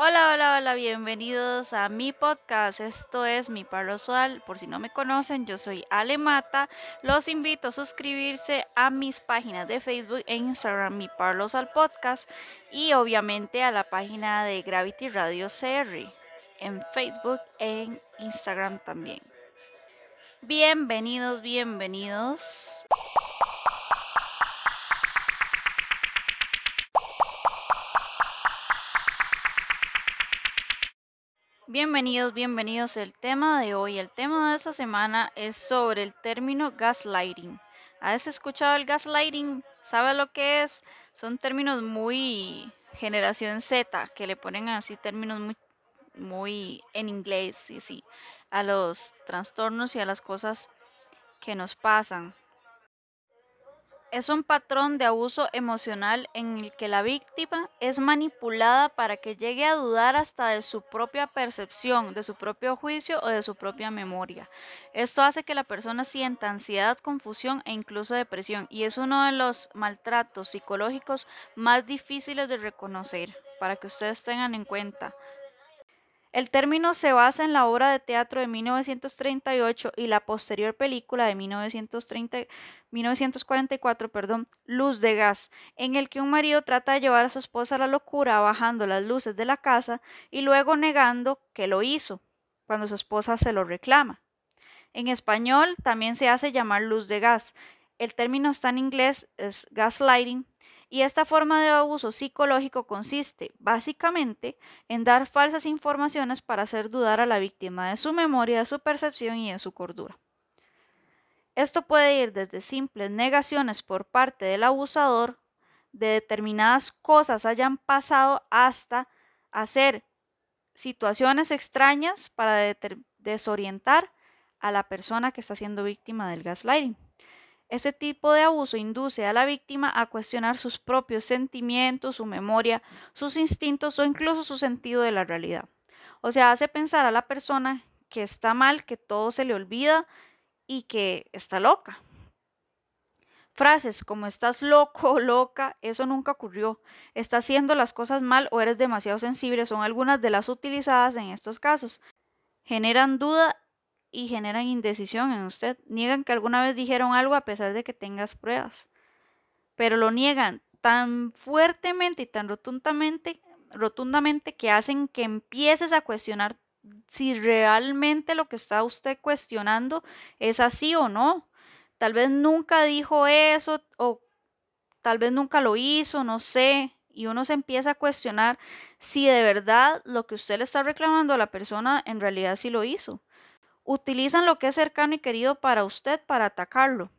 Hola, hola, hola, bienvenidos a mi podcast. Esto es Mi Palo Sual. Por si no me conocen, yo soy Ale Mata. Los invito a suscribirse a mis páginas de Facebook e Instagram, Mi Palo Sual Podcast, y obviamente a la página de Gravity Radio CR en Facebook e en Instagram también. Bienvenidos, bienvenidos. Bienvenidos, bienvenidos. El tema de hoy, el tema de esta semana es sobre el término gaslighting. ¿Has escuchado el gaslighting? ¿Sabe lo que es? Son términos muy generación Z, que le ponen así términos muy, muy en inglés, sí, sí, a los trastornos y a las cosas que nos pasan. Es un patrón de abuso emocional en el que la víctima es manipulada para que llegue a dudar hasta de su propia percepción, de su propio juicio o de su propia memoria. Esto hace que la persona sienta ansiedad, confusión e incluso depresión y es uno de los maltratos psicológicos más difíciles de reconocer, para que ustedes tengan en cuenta. El término se basa en la obra de teatro de 1938 y la posterior película de 1930, 1944, perdón, Luz de Gas, en el que un marido trata de llevar a su esposa a la locura bajando las luces de la casa y luego negando que lo hizo, cuando su esposa se lo reclama. En español también se hace llamar luz de gas. El término está en inglés, es gaslighting, y esta forma de abuso psicológico consiste básicamente en dar falsas informaciones para hacer dudar a la víctima de su memoria, de su percepción y de su cordura. Esto puede ir desde simples negaciones por parte del abusador de determinadas cosas hayan pasado hasta hacer situaciones extrañas para desorientar a la persona que está siendo víctima del gaslighting. Este tipo de abuso induce a la víctima a cuestionar sus propios sentimientos, su memoria, sus instintos o incluso su sentido de la realidad. O sea, hace pensar a la persona que está mal, que todo se le olvida y que está loca. Frases como estás loco loca, eso nunca ocurrió, estás haciendo las cosas mal o eres demasiado sensible son algunas de las utilizadas en estos casos. Generan duda y generan indecisión en usted. Niegan que alguna vez dijeron algo a pesar de que tengas pruebas. Pero lo niegan tan fuertemente y tan rotundamente, rotundamente que hacen que empieces a cuestionar si realmente lo que está usted cuestionando es así o no. Tal vez nunca dijo eso o tal vez nunca lo hizo, no sé. Y uno se empieza a cuestionar si de verdad lo que usted le está reclamando a la persona en realidad sí lo hizo. Utilizan lo que es cercano y querido para usted para atacarlo.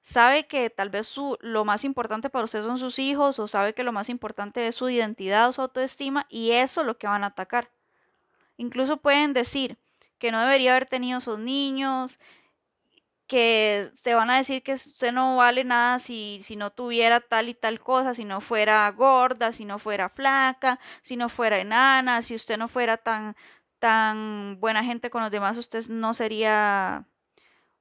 Sabe que tal vez su, lo más importante para usted son sus hijos o sabe que lo más importante es su identidad o su autoestima y eso es lo que van a atacar. Incluso pueden decir que no debería haber tenido esos niños, que te van a decir que usted no vale nada si, si no tuviera tal y tal cosa, si no fuera gorda, si no fuera flaca, si no fuera enana, si usted no fuera tan, tan buena gente con los demás, usted no sería,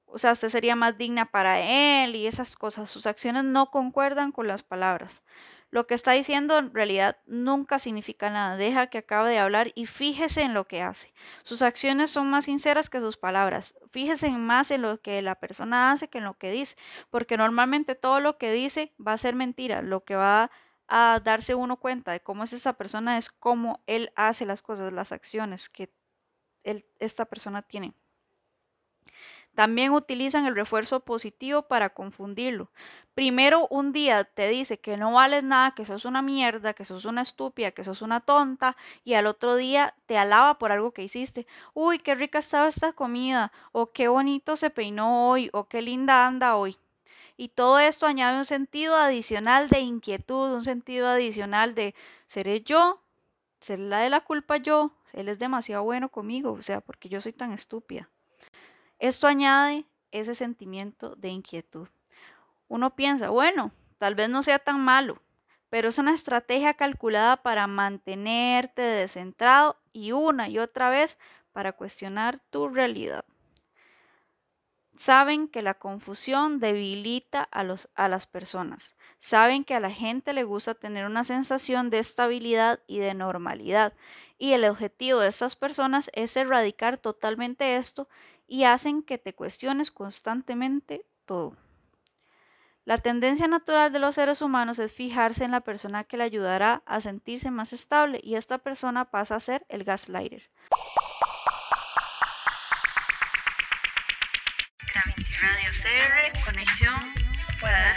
o sea, usted sería más digna para él y esas cosas. Sus acciones no concuerdan con las palabras. Lo que está diciendo en realidad nunca significa nada. Deja que acabe de hablar y fíjese en lo que hace. Sus acciones son más sinceras que sus palabras. Fíjese más en lo que la persona hace que en lo que dice, porque normalmente todo lo que dice va a ser mentira. Lo que va a a darse uno cuenta de cómo es esa persona, es cómo él hace las cosas, las acciones que esta persona tiene. También utilizan el refuerzo positivo para confundirlo. Primero un día te dice que no vales nada, que sos una mierda, que sos una estúpida, que sos una tonta, y al otro día te alaba por algo que hiciste. Uy, qué rica estaba esta comida, o qué bonito se peinó hoy, o qué linda anda hoy. Y todo esto añade un sentido adicional de inquietud, un sentido adicional de, ¿seré yo? ¿Seré la de la culpa yo? Él es demasiado bueno conmigo, o sea, porque yo soy tan estúpida. Esto añade ese sentimiento de inquietud. Uno piensa, bueno, tal vez no sea tan malo, pero es una estrategia calculada para mantenerte descentrado y una y otra vez para cuestionar tu realidad. Saben que la confusión debilita a, los, a las personas. Saben que a la gente le gusta tener una sensación de estabilidad y de normalidad. Y el objetivo de estas personas es erradicar totalmente esto y hacen que te cuestiones constantemente todo. La tendencia natural de los seres humanos es fijarse en la persona que le ayudará a sentirse más estable y esta persona pasa a ser el gaslighter. Conexión fuera de.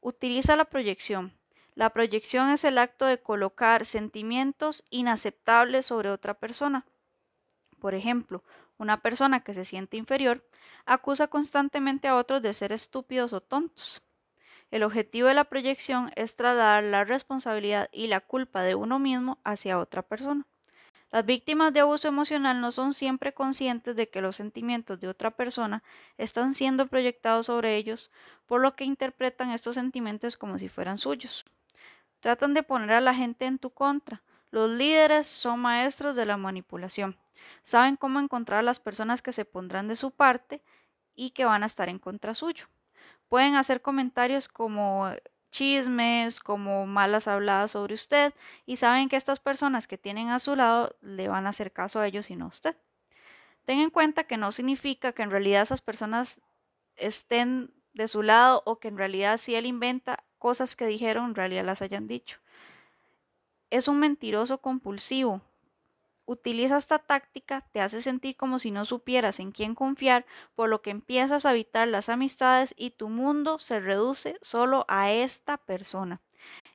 Utiliza la proyección. La proyección es el acto de colocar sentimientos inaceptables sobre otra persona. Por ejemplo, una persona que se siente inferior acusa constantemente a otros de ser estúpidos o tontos. El objetivo de la proyección es trasladar la responsabilidad y la culpa de uno mismo hacia otra persona. Las víctimas de abuso emocional no son siempre conscientes de que los sentimientos de otra persona están siendo proyectados sobre ellos, por lo que interpretan estos sentimientos como si fueran suyos. Tratan de poner a la gente en tu contra. Los líderes son maestros de la manipulación. Saben cómo encontrar a las personas que se pondrán de su parte y que van a estar en contra suyo. Pueden hacer comentarios como chismes, como malas habladas sobre usted y saben que estas personas que tienen a su lado le van a hacer caso a ellos y no a usted. Ten en cuenta que no significa que en realidad esas personas estén de su lado o que en realidad si él inventa cosas que dijeron, en realidad las hayan dicho. Es un mentiroso compulsivo, utiliza esta táctica te hace sentir como si no supieras en quién confiar, por lo que empiezas a evitar las amistades y tu mundo se reduce solo a esta persona.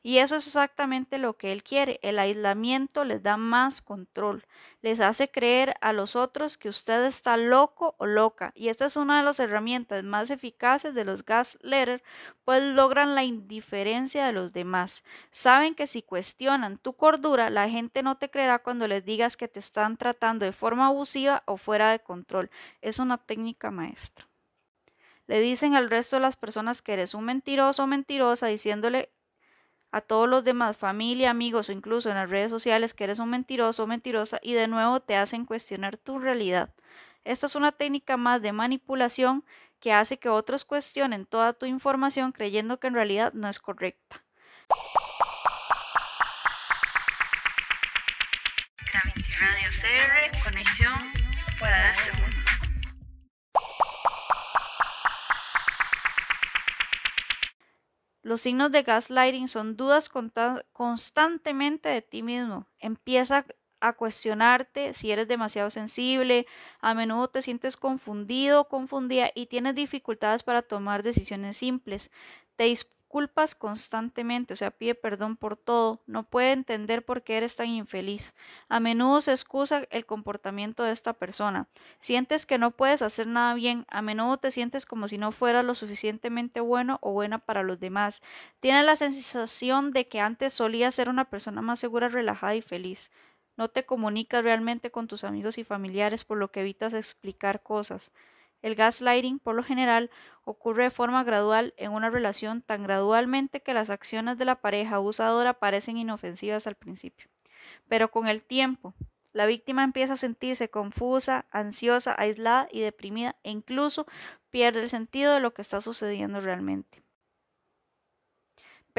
Y eso es exactamente lo que él quiere. El aislamiento les da más control. Les hace creer a los otros que usted está loco o loca. Y esta es una de las herramientas más eficaces de los gaslighter, pues logran la indiferencia de los demás. Saben que si cuestionan tu cordura, la gente no te creerá cuando les digas que te están tratando de forma abusiva o fuera de control. Es una técnica maestra. Le dicen al resto de las personas que eres un mentiroso o mentirosa, diciéndole a todos los demás, familia, amigos o incluso en las redes sociales que eres un mentiroso o mentirosa y de nuevo te hacen cuestionar tu realidad. Esta es una técnica más de manipulación que hace que otros cuestionen toda tu información creyendo que en realidad no es correcta. Radio conexión fuera de Los signos de gaslighting son dudas constantemente de ti mismo. Empieza a cuestionarte si eres demasiado sensible, a menudo te sientes confundido o confundida y tienes dificultades para tomar decisiones simples. Te culpas constantemente, o sea, pide perdón por todo, no puede entender por qué eres tan infeliz. A menudo se excusa el comportamiento de esta persona. Sientes que no puedes hacer nada bien, a menudo te sientes como si no fueras lo suficientemente bueno o buena para los demás. Tienes la sensación de que antes solías ser una persona más segura, relajada y feliz. No te comunicas realmente con tus amigos y familiares por lo que evitas explicar cosas. El gaslighting, por lo general, ocurre de forma gradual en una relación tan gradualmente que las acciones de la pareja abusadora parecen inofensivas al principio. Pero con el tiempo, la víctima empieza a sentirse confusa, ansiosa, aislada y deprimida e incluso pierde el sentido de lo que está sucediendo realmente.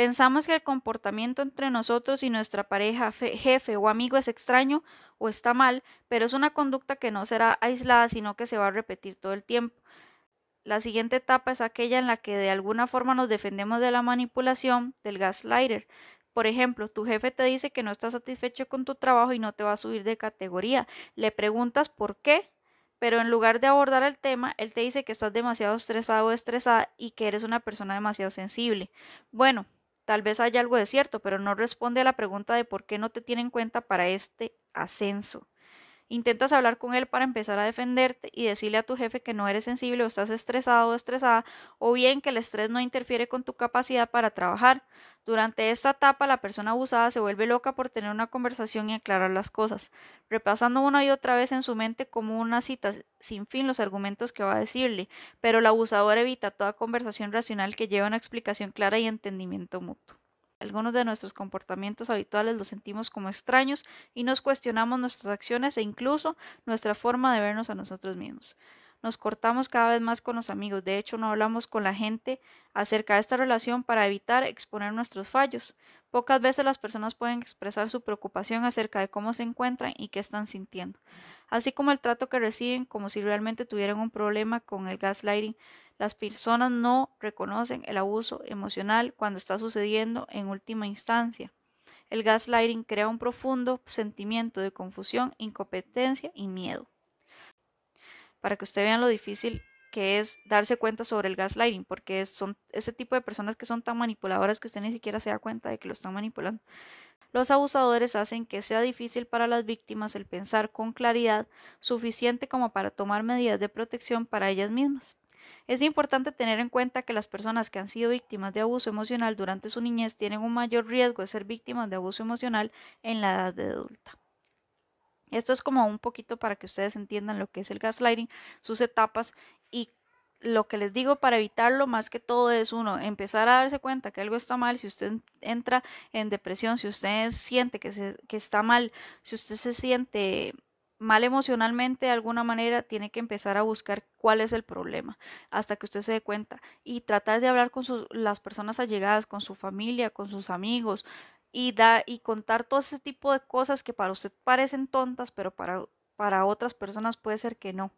Pensamos que el comportamiento entre nosotros y nuestra pareja, jefe o amigo es extraño o está mal, pero es una conducta que no será aislada, sino que se va a repetir todo el tiempo. La siguiente etapa es aquella en la que de alguna forma nos defendemos de la manipulación del gaslighter. Por ejemplo, tu jefe te dice que no está satisfecho con tu trabajo y no te va a subir de categoría. Le preguntas por qué, pero en lugar de abordar el tema, él te dice que estás demasiado estresado o estresada y que eres una persona demasiado sensible. Bueno, tal vez haya algo de cierto, pero no responde a la pregunta de por qué no te tiene en cuenta para este ascenso. Intentas hablar con él para empezar a defenderte y decirle a tu jefe que no eres sensible o estás estresado o estresada, o bien que el estrés no interfiere con tu capacidad para trabajar. Durante esta etapa, la persona abusada se vuelve loca por tener una conversación y aclarar las cosas, repasando una y otra vez en su mente como una cita sin fin los argumentos que va a decirle, pero el abusador evita toda conversación racional que lleve a una explicación clara y entendimiento mutuo. Algunos de nuestros comportamientos habituales los sentimos como extraños y nos cuestionamos nuestras acciones e incluso nuestra forma de vernos a nosotros mismos. Nos cortamos cada vez más con los amigos, de hecho no hablamos con la gente acerca de esta relación para evitar exponer nuestros fallos. Pocas veces las personas pueden expresar su preocupación acerca de cómo se encuentran y qué están sintiendo, así como el trato que reciben como si realmente tuvieran un problema con el gaslighting las personas no reconocen el abuso emocional cuando está sucediendo en última instancia. El gaslighting crea un profundo sentimiento de confusión, incompetencia y miedo. Para que ustedes vean lo difícil que es darse cuenta sobre el gaslighting, porque son ese tipo de personas que son tan manipuladoras que usted ni siquiera se da cuenta de que lo están manipulando. Los abusadores hacen que sea difícil para las víctimas el pensar con claridad suficiente como para tomar medidas de protección para ellas mismas. Es importante tener en cuenta que las personas que han sido víctimas de abuso emocional durante su niñez tienen un mayor riesgo de ser víctimas de abuso emocional en la edad de adulta. Esto es como un poquito para que ustedes entiendan lo que es el gaslighting, sus etapas y lo que les digo para evitarlo más que todo es uno, empezar a darse cuenta que algo está mal, si usted entra en depresión, si usted siente que, se, que está mal, si usted se siente mal emocionalmente de alguna manera, tiene que empezar a buscar cuál es el problema hasta que usted se dé cuenta y tratar de hablar con las personas allegadas, con su familia, con sus amigos y, da, y contar todo ese tipo de cosas que para usted parecen tontas, pero para, para otras personas puede ser que no.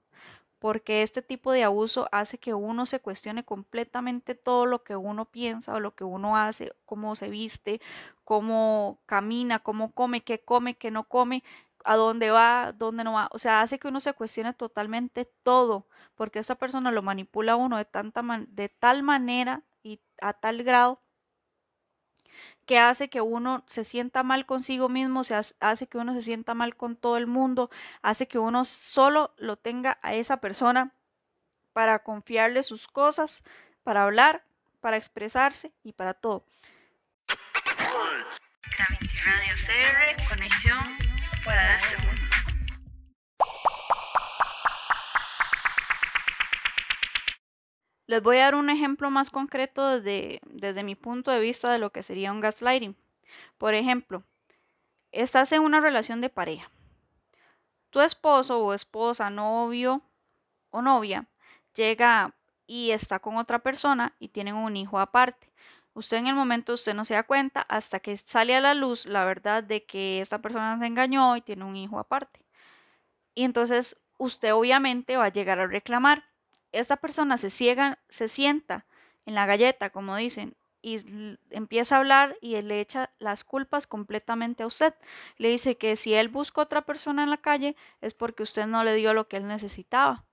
Porque este tipo de abuso hace que uno se cuestione completamente todo lo que uno piensa o lo que uno hace, cómo se viste, cómo camina, cómo come, qué come, qué no come, a dónde va, dónde no va. O sea, hace que uno se cuestione totalmente todo, porque esa persona lo manipula a uno de, tanta de tal manera y a tal grado que hace que uno se sienta mal consigo mismo, se hace que uno se sienta mal con todo el mundo, hace que uno solo lo tenga a esa persona para confiarle sus cosas, para hablar, para expresarse y para todo. Radio conexión Les voy a dar un ejemplo más concreto desde, desde mi punto de vista de lo que sería un gaslighting. Por ejemplo, estás en una relación de pareja. Tu esposo o esposa, novio o novia llega y está con otra persona y tienen un hijo aparte. Usted en el momento usted no se da cuenta hasta que sale a la luz la verdad de que esta persona se engañó y tiene un hijo aparte. Y entonces usted obviamente va a llegar a reclamar. Esta persona se ciega, se sienta en la galleta, como dicen, y empieza a hablar y le echa las culpas completamente a usted. Le dice que si él busca otra persona en la calle es porque usted no le dio lo que él necesitaba.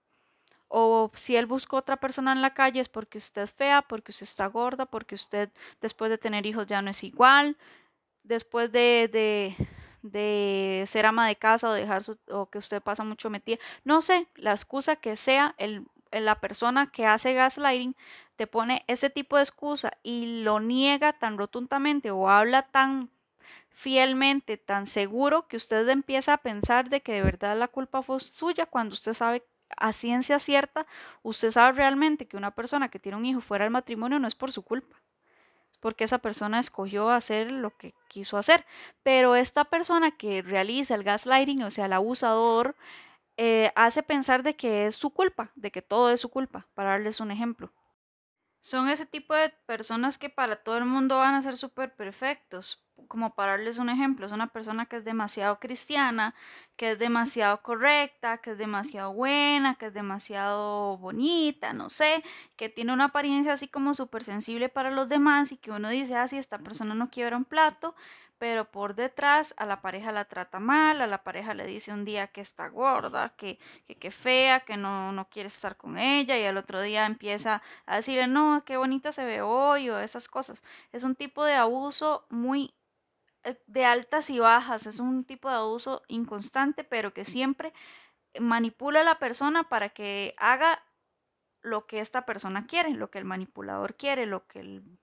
O si él busca otra persona en la calle es porque usted es fea, porque usted está gorda, porque usted después de tener hijos ya no es igual, después de, de, de ser ama de casa o dejar su, o que usted pasa mucho metida. No sé, la excusa que sea, el, la persona que hace gaslighting te pone ese tipo de excusa y lo niega tan rotundamente o habla tan fielmente, tan seguro que usted empieza a pensar de que de verdad la culpa fue suya cuando usted sabe a ciencia cierta, usted sabe realmente que una persona que tiene un hijo fuera del matrimonio no es por su culpa, es porque esa persona escogió hacer lo que quiso hacer. Pero esta persona que realiza el gaslighting, o sea, el abusador, eh, hace pensar de que es su culpa, de que todo es su culpa, para darles un ejemplo. Son ese tipo de personas que para todo el mundo van a ser súper perfectos. Como para darles un ejemplo, es una persona que es demasiado cristiana, que es demasiado correcta, que es demasiado buena, que es demasiado bonita, no sé, que tiene una apariencia así como súper sensible para los demás y que uno dice, ah, si esta persona no quiebra un plato, pero por detrás a la pareja la trata mal, a la pareja le dice un día que está gorda, que, que, fea, que no, no quiere estar con ella y al otro día empieza a decirle, no, qué bonita se ve hoy o esas cosas. Es un tipo de abuso muy eh, de altas y bajas, es un tipo de abuso inconstante, pero que siempre manipula a la persona para que haga lo que esta persona quiere, lo que el manipulador quiere, lo que el,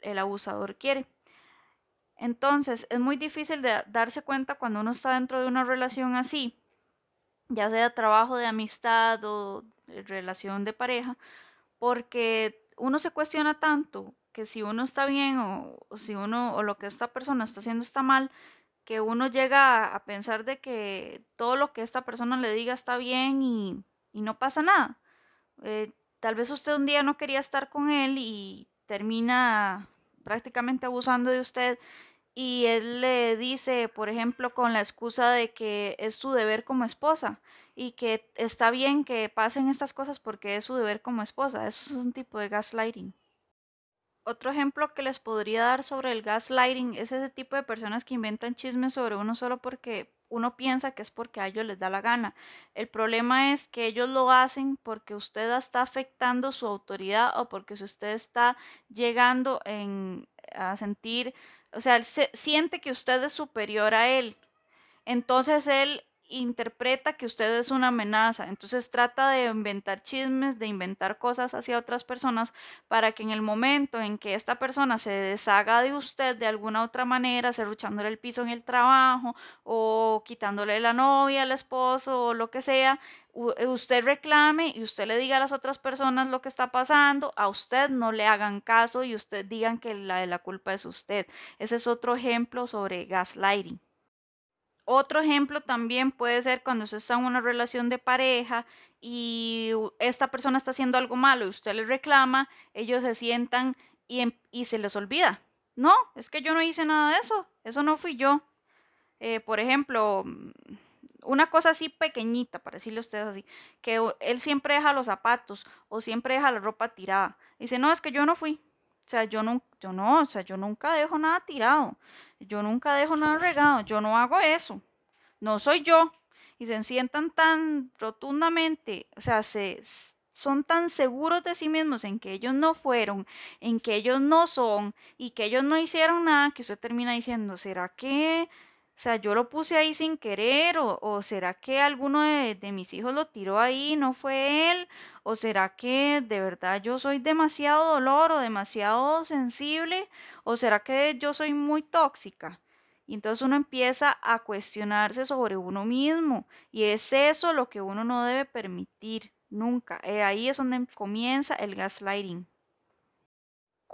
el abusador quiere. Entonces, es muy difícil de darse cuenta cuando uno está dentro de una relación así, ya sea trabajo de amistad o relación de pareja, porque uno se cuestiona tanto que si uno está bien o, o si uno o lo que esta persona está haciendo está mal, que uno llega a pensar de que todo lo que esta persona le diga está bien y, y no pasa nada. Eh, tal vez usted un día no quería estar con él y termina prácticamente abusando de usted y él le dice, por ejemplo, con la excusa de que es su deber como esposa y que está bien que pasen estas cosas porque es su deber como esposa. Eso es un tipo de gaslighting. Otro ejemplo que les podría dar sobre el gaslighting es ese tipo de personas que inventan chismes sobre uno solo porque uno piensa que es porque a ellos les da la gana. El problema es que ellos lo hacen porque usted está afectando su autoridad o porque usted está llegando a sentir, o sea, él se, siente que usted es superior a él. Entonces él interpreta que usted es una amenaza, entonces trata de inventar chismes, de inventar cosas hacia otras personas para que en el momento en que esta persona se deshaga de usted de alguna otra manera, cerruchándole el piso en el trabajo o quitándole la novia, el esposo o lo que sea, eh, usted reclame y usted le diga a las otras personas lo que está pasando, a usted no le hagan caso y usted digan que la de la culpa es usted. Ese es otro ejemplo sobre gaslighting. Otro ejemplo también puede ser cuando usted está en una relación de pareja y esta persona está haciendo algo malo y usted le reclama, ellos se sientan y, em, y se les olvida. No, es que yo no hice nada de eso, eso no fui yo. Eh, por ejemplo, mm, una cosa así pequeñita, para decirle a ustedes así, que él siempre deja los zapatos o siempre deja la ropa tirada. Dice, no, es que yo no fui. O sea, yo no, yo no, o sea, yo nunca dejo nada tirado. Yo nunca dejo nada regado, yo no hago eso, no soy yo. Y se sientan tan rotundamente, o sea, se, son tan seguros de sí mismos en que ellos no fueron, en que ellos no son y que ellos no hicieron nada, que usted termina diciendo, ¿será que, o sea, yo lo puse ahí sin querer? ¿O, será que alguno de, de mis hijos lo tiró ahí, no fue él? ¿O será que de verdad yo soy demasiado dolor o demasiado sensible? ¿O será que yo soy muy tóxica? Y entonces uno empieza a cuestionarse sobre uno mismo. Y es eso lo que uno no debe permitir nunca. Eh, ahí es donde comienza el gaslighting.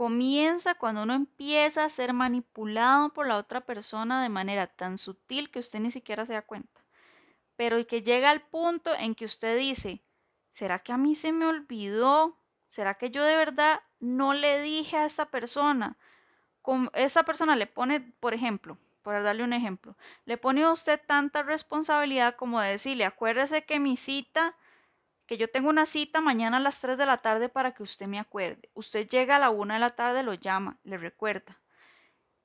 Comienza cuando uno empieza a ser manipulado por la otra persona de manera tan sutil que usted ni siquiera se da cuenta. Pero que llega al punto en que usted dice, ¿será que a mí se me olvidó? ¿Será que yo de verdad no le dije a esa persona? esa persona le pone, por ejemplo, por darle un ejemplo, le pone a usted tanta responsabilidad como decirle, acuérdese que mi cita, que yo tengo una cita mañana a las 3 de la tarde para que usted me acuerde. Usted llega a la 1 de la tarde, lo llama, le recuerda.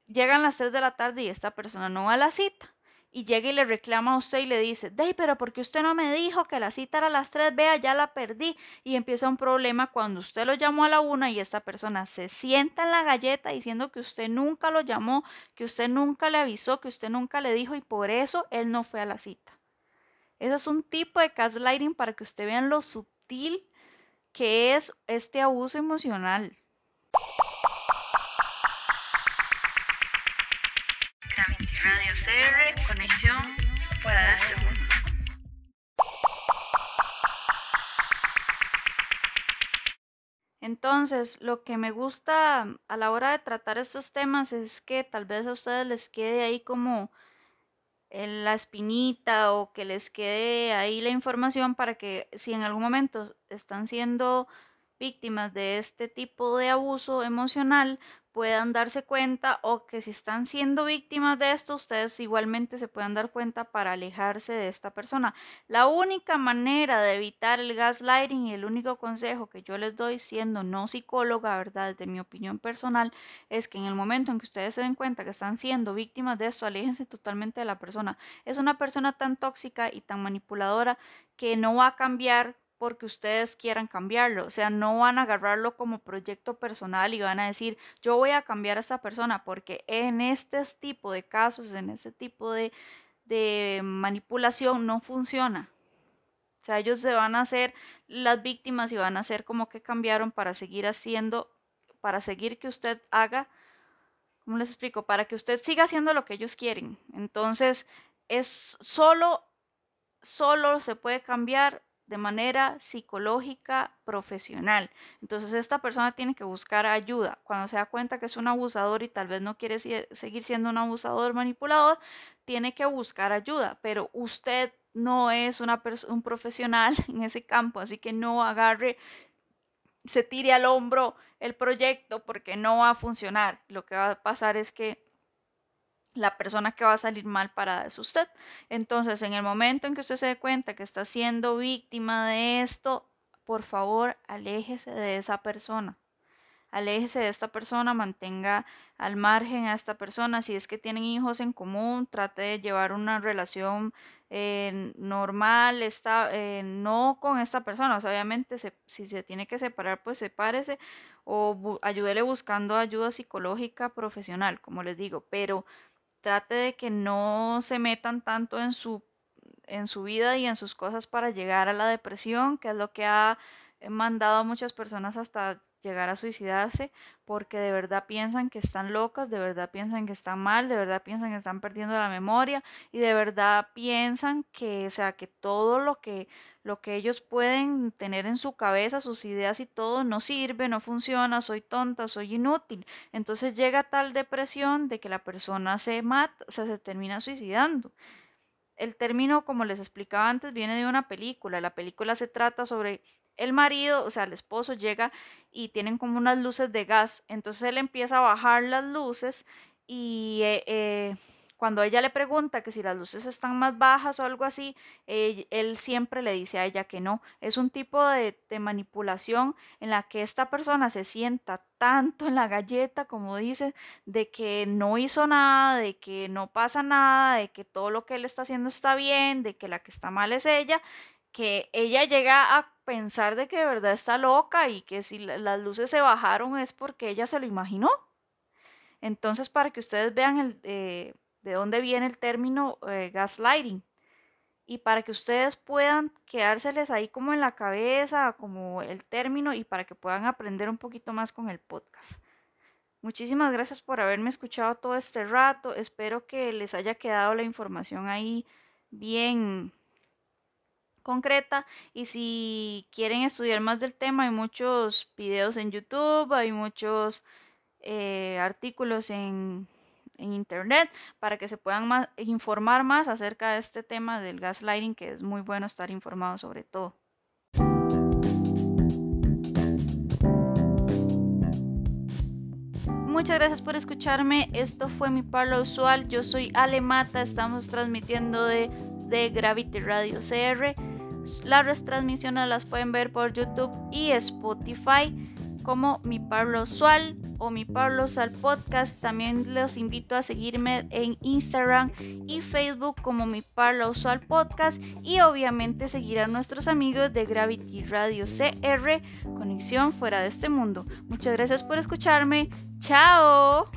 Llegan las 3 de la tarde y esta persona no va a la cita y llega y le reclama a usted y le dice, Dey, pero porque usted no me dijo que la cita era a las 3, vea, ya la perdí. Y empieza un problema cuando usted lo llamó a la una y esta persona se sienta en la galleta diciendo que usted nunca lo llamó, que usted nunca le avisó, que usted nunca le dijo y por eso él no fue a la cita. Ese es un tipo de gaslighting para que usted vean lo sutil que es este abuso emocional. Radio CR, conexión fuera de mundo. Entonces, lo que me gusta a la hora de tratar estos temas es que tal vez a ustedes les quede ahí como la espinita o que les quede ahí la información para que si en algún momento están siendo víctimas de este tipo de abuso emocional, puedan darse cuenta o que si están siendo víctimas de esto, ustedes igualmente se puedan dar cuenta para alejarse de esta persona. La única manera de evitar el gaslighting y el único consejo que yo les doy siendo no psicóloga, ¿verdad? Desde mi opinión personal, es que en el momento en que ustedes se den cuenta que están siendo víctimas de esto, aléjense totalmente de la persona. Es una persona tan tóxica y tan manipuladora que no va a cambiar porque ustedes quieran cambiarlo. O sea, no van a agarrarlo como proyecto personal y van a decir, yo voy a cambiar a esta persona porque en este tipo de casos, en este tipo de, de manipulación no funciona. O sea, ellos se van a hacer las víctimas y van a hacer como que cambiaron para seguir haciendo, para seguir que usted haga, ¿cómo les explico? Para que usted siga haciendo lo que ellos quieren. Entonces, es solo, solo se puede cambiar de manera psicológica profesional. Entonces esta persona tiene que buscar ayuda. Cuando se da cuenta que es un abusador y tal vez no quiere seguir siendo un abusador manipulador, tiene que buscar ayuda. Pero usted no es un profesional en ese campo, así que no agarre, se tire al hombro el proyecto porque no va a funcionar. Lo que va a pasar es que la persona que va a salir mal parada es usted. Entonces, en el momento en que usted se dé cuenta que está siendo víctima de esto, por favor, aléjese de esa persona. Aléjese de esta persona, mantenga al margen a esta persona. Si es que tienen hijos en común, trate de llevar una relación eh, normal, está, eh, no con esta persona. obviamente, si se tiene que separar, pues sepárese o ayúdele buscando ayuda psicológica profesional, como les digo. Pero trate de que no se metan tanto en su, en su vida y en sus cosas para llegar a la depresión, que es lo que ha mandado a muchas personas hasta llegar a suicidarse porque de verdad piensan que están locas, de verdad piensan que están mal, de verdad piensan que están perdiendo la memoria y de verdad piensan que, o sea, que todo lo que lo que ellos pueden tener en su cabeza, sus ideas y todo, no sirve, no funciona, soy tonta, soy inútil. Entonces llega tal depresión de que la persona se mata, se termina suicidando. El término, como les explicaba antes, viene de una película. La película se trata sobre el marido, o sea, el esposo llega y tienen como unas luces de gas. Entonces él empieza a bajar las luces y eh, eh, cuando ella le pregunta que si las luces están más bajas o algo así, él, siempre le dice a ella que no. Es un tipo de, de, manipulación en la que esta persona se sienta tanto en la galleta, como dice, de que no hizo nada, de que no pasa nada, de que todo lo que él está haciendo está bien, de que la que está mal es ella, que ella llega a pensar de que de verdad está loca y que si las luces se bajaron es porque ella se lo imaginó. Entonces, para que ustedes vean el, eh, de dónde viene el término eh, gaslighting y para que ustedes puedan quedárseles ahí como en la cabeza, como el término y para que puedan aprender un poquito más con el podcast. Muchísimas gracias por haberme escuchado todo este rato. Espero que les haya quedado la información ahí bien concreta y si quieren estudiar más del tema hay muchos videos en YouTube, hay muchos eh, artículos en en internet para que se puedan informar más acerca de este tema del gaslighting, que es muy bueno estar informado sobre todo. Muchas gracias por escucharme. Esto fue mi parlo usual. Yo soy Ale Mata. Estamos transmitiendo de, de Gravity Radio CR. Las retransmisiones las pueden ver por YouTube y Spotify como Mi Pablo Sual o Mi Pablo Sual Podcast. También los invito a seguirme en Instagram y Facebook como Mi Pablo Sual Podcast y obviamente seguir a nuestros amigos de Gravity Radio CR, Conexión Fuera de este Mundo. Muchas gracias por escucharme. ¡Chao!